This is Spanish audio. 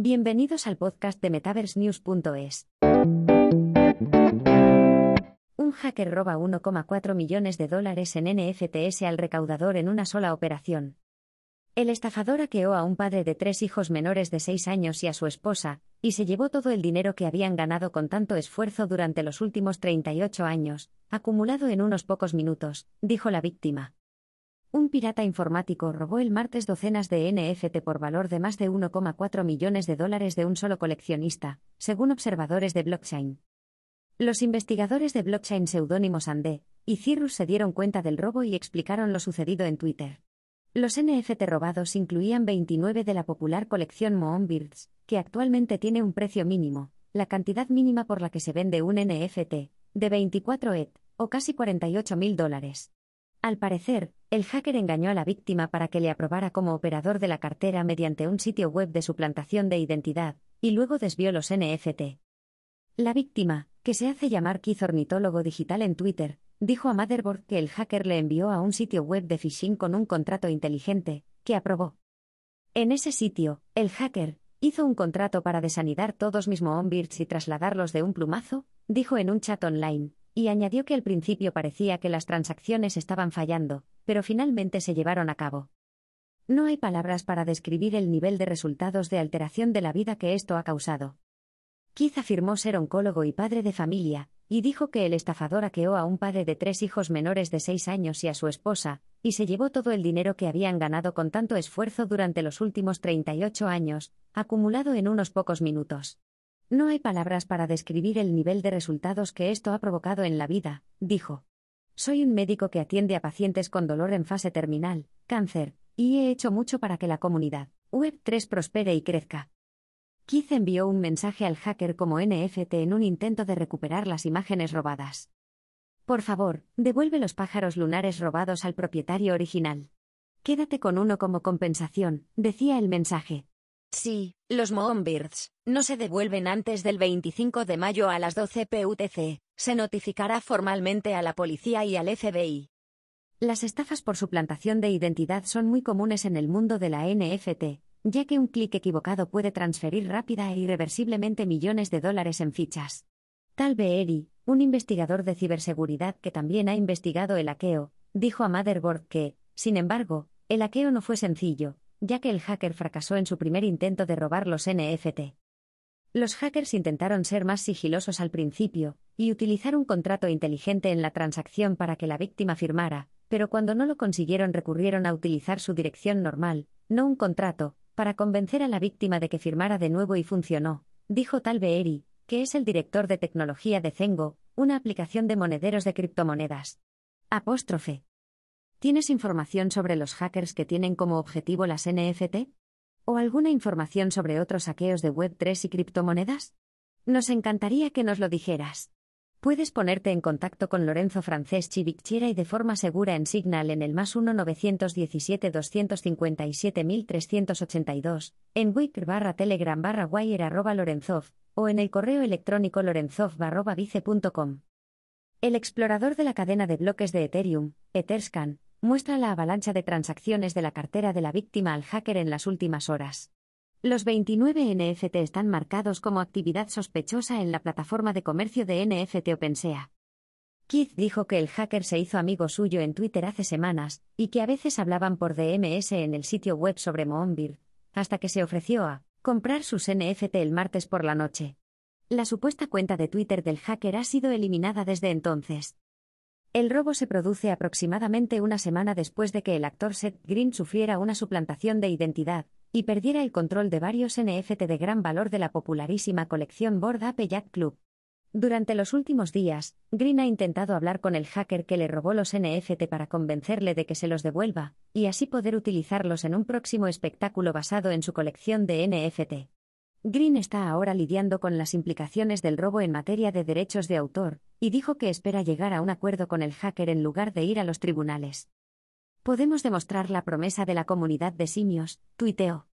Bienvenidos al podcast de MetaverseNews.es. Un hacker roba 1,4 millones de dólares en NFTs al recaudador en una sola operación. El estafador hackeó a un padre de tres hijos menores de 6 años y a su esposa, y se llevó todo el dinero que habían ganado con tanto esfuerzo durante los últimos 38 años, acumulado en unos pocos minutos, dijo la víctima. Un pirata informático robó el martes docenas de NFT por valor de más de 1,4 millones de dólares de un solo coleccionista, según observadores de blockchain. Los investigadores de blockchain seudónimos Ande y Cirrus se dieron cuenta del robo y explicaron lo sucedido en Twitter. Los NFT robados incluían 29 de la popular colección Moonbirds, que actualmente tiene un precio mínimo, la cantidad mínima por la que se vende un NFT, de 24 ETH, o casi 48 mil dólares. Al parecer, el hacker engañó a la víctima para que le aprobara como operador de la cartera mediante un sitio web de suplantación de identidad, y luego desvió los NFT. La víctima, que se hace llamar Keith Ornitólogo Digital en Twitter, dijo a Motherboard que el hacker le envió a un sitio web de phishing con un contrato inteligente, que aprobó. En ese sitio, el hacker hizo un contrato para desanidar todos mis Moonbirds y trasladarlos de un plumazo, dijo en un chat online, y añadió que al principio parecía que las transacciones estaban fallando, pero finalmente se llevaron a cabo. No hay palabras para describir el nivel de resultados de alteración de la vida que esto ha causado. Keith afirmó ser oncólogo y padre de familia, y dijo que el estafador hackeó a un padre de tres hijos menores de seis años y a su esposa, y se llevó todo el dinero que habían ganado con tanto esfuerzo durante los últimos 38 años, acumulado en unos pocos minutos. No hay palabras para describir el nivel de resultados que esto ha provocado en la vida, dijo. Soy un médico que atiende a pacientes con dolor en fase terminal, cáncer, y he hecho mucho para que la comunidad Web3 prospere y crezca. Keith envió un mensaje al hacker como NFT en un intento de recuperar las imágenes robadas. Por favor, devuelve los pájaros lunares robados al propietario original. Quédate con uno como compensación, decía el mensaje. Sí, los Moonbirds no se devuelven antes del 25 de mayo a las 12 PUTC. Se notificará formalmente a la policía y al FBI. Las estafas por suplantación de identidad son muy comunes en el mundo de la NFT, ya que un clic equivocado puede transferir rápida e irreversiblemente millones de dólares en fichas. Tal Beeri, un investigador de ciberseguridad que también ha investigado el hackeo, dijo a Motherboard que, sin embargo, el hackeo no fue sencillo, ya que el hacker fracasó en su primer intento de robar los NFT. Los hackers intentaron ser más sigilosos al principio, y utilizar un contrato inteligente en la transacción para que la víctima firmara, pero cuando no lo consiguieron recurrieron a utilizar su dirección normal, no un contrato, para convencer a la víctima de que firmara de nuevo y funcionó, dijo Tal Beeri, que es el director de tecnología de Zengo, una aplicación de monederos de criptomonedas. Apóstrofe. ¿Tienes información sobre los hackers que tienen como objetivo las NFT? ¿O alguna información sobre otros saqueos de Web3 y criptomonedas? Nos encantaría que nos lo dijeras. Puedes ponerte en contacto con Lorenzo Francés Chivicchiera y de forma segura en Signal en el más 1-917-257-1382, en Wicker barra Telegram barra Wire arroba Lorenzov, o en el correo electrónico lorenzov barroba vice.com. El explorador de la cadena de bloques de Ethereum, Etherscan, muestra la avalancha de transacciones de la cartera de la víctima al hacker en las últimas horas. Los 29 NFT están marcados como actividad sospechosa en la plataforma de comercio de NFT OpenSea. Keith dijo que el hacker se hizo amigo suyo en Twitter hace semanas, y que a veces hablaban por DMS en el sitio web sobre Moonbird, hasta que se ofreció a comprar sus NFT el martes por la noche. La supuesta cuenta de Twitter del hacker ha sido eliminada desde entonces. El robo se produce aproximadamente una semana después de que el actor Seth Green sufriera una suplantación de identidad y perdiera el control de varios NFT de gran valor de la popularísima colección Board Ape Yacht Club. Durante los últimos días, Green ha intentado hablar con el hacker que le robó los NFT para convencerle de que se los devuelva, y así poder utilizarlos en un próximo espectáculo basado en su colección de NFT. Green está ahora lidiando con las implicaciones del robo en materia de derechos de autor, y dijo que espera llegar a un acuerdo con el hacker en lugar de ir a los tribunales. Podemos demostrar la promesa de la comunidad de simios, tuiteó.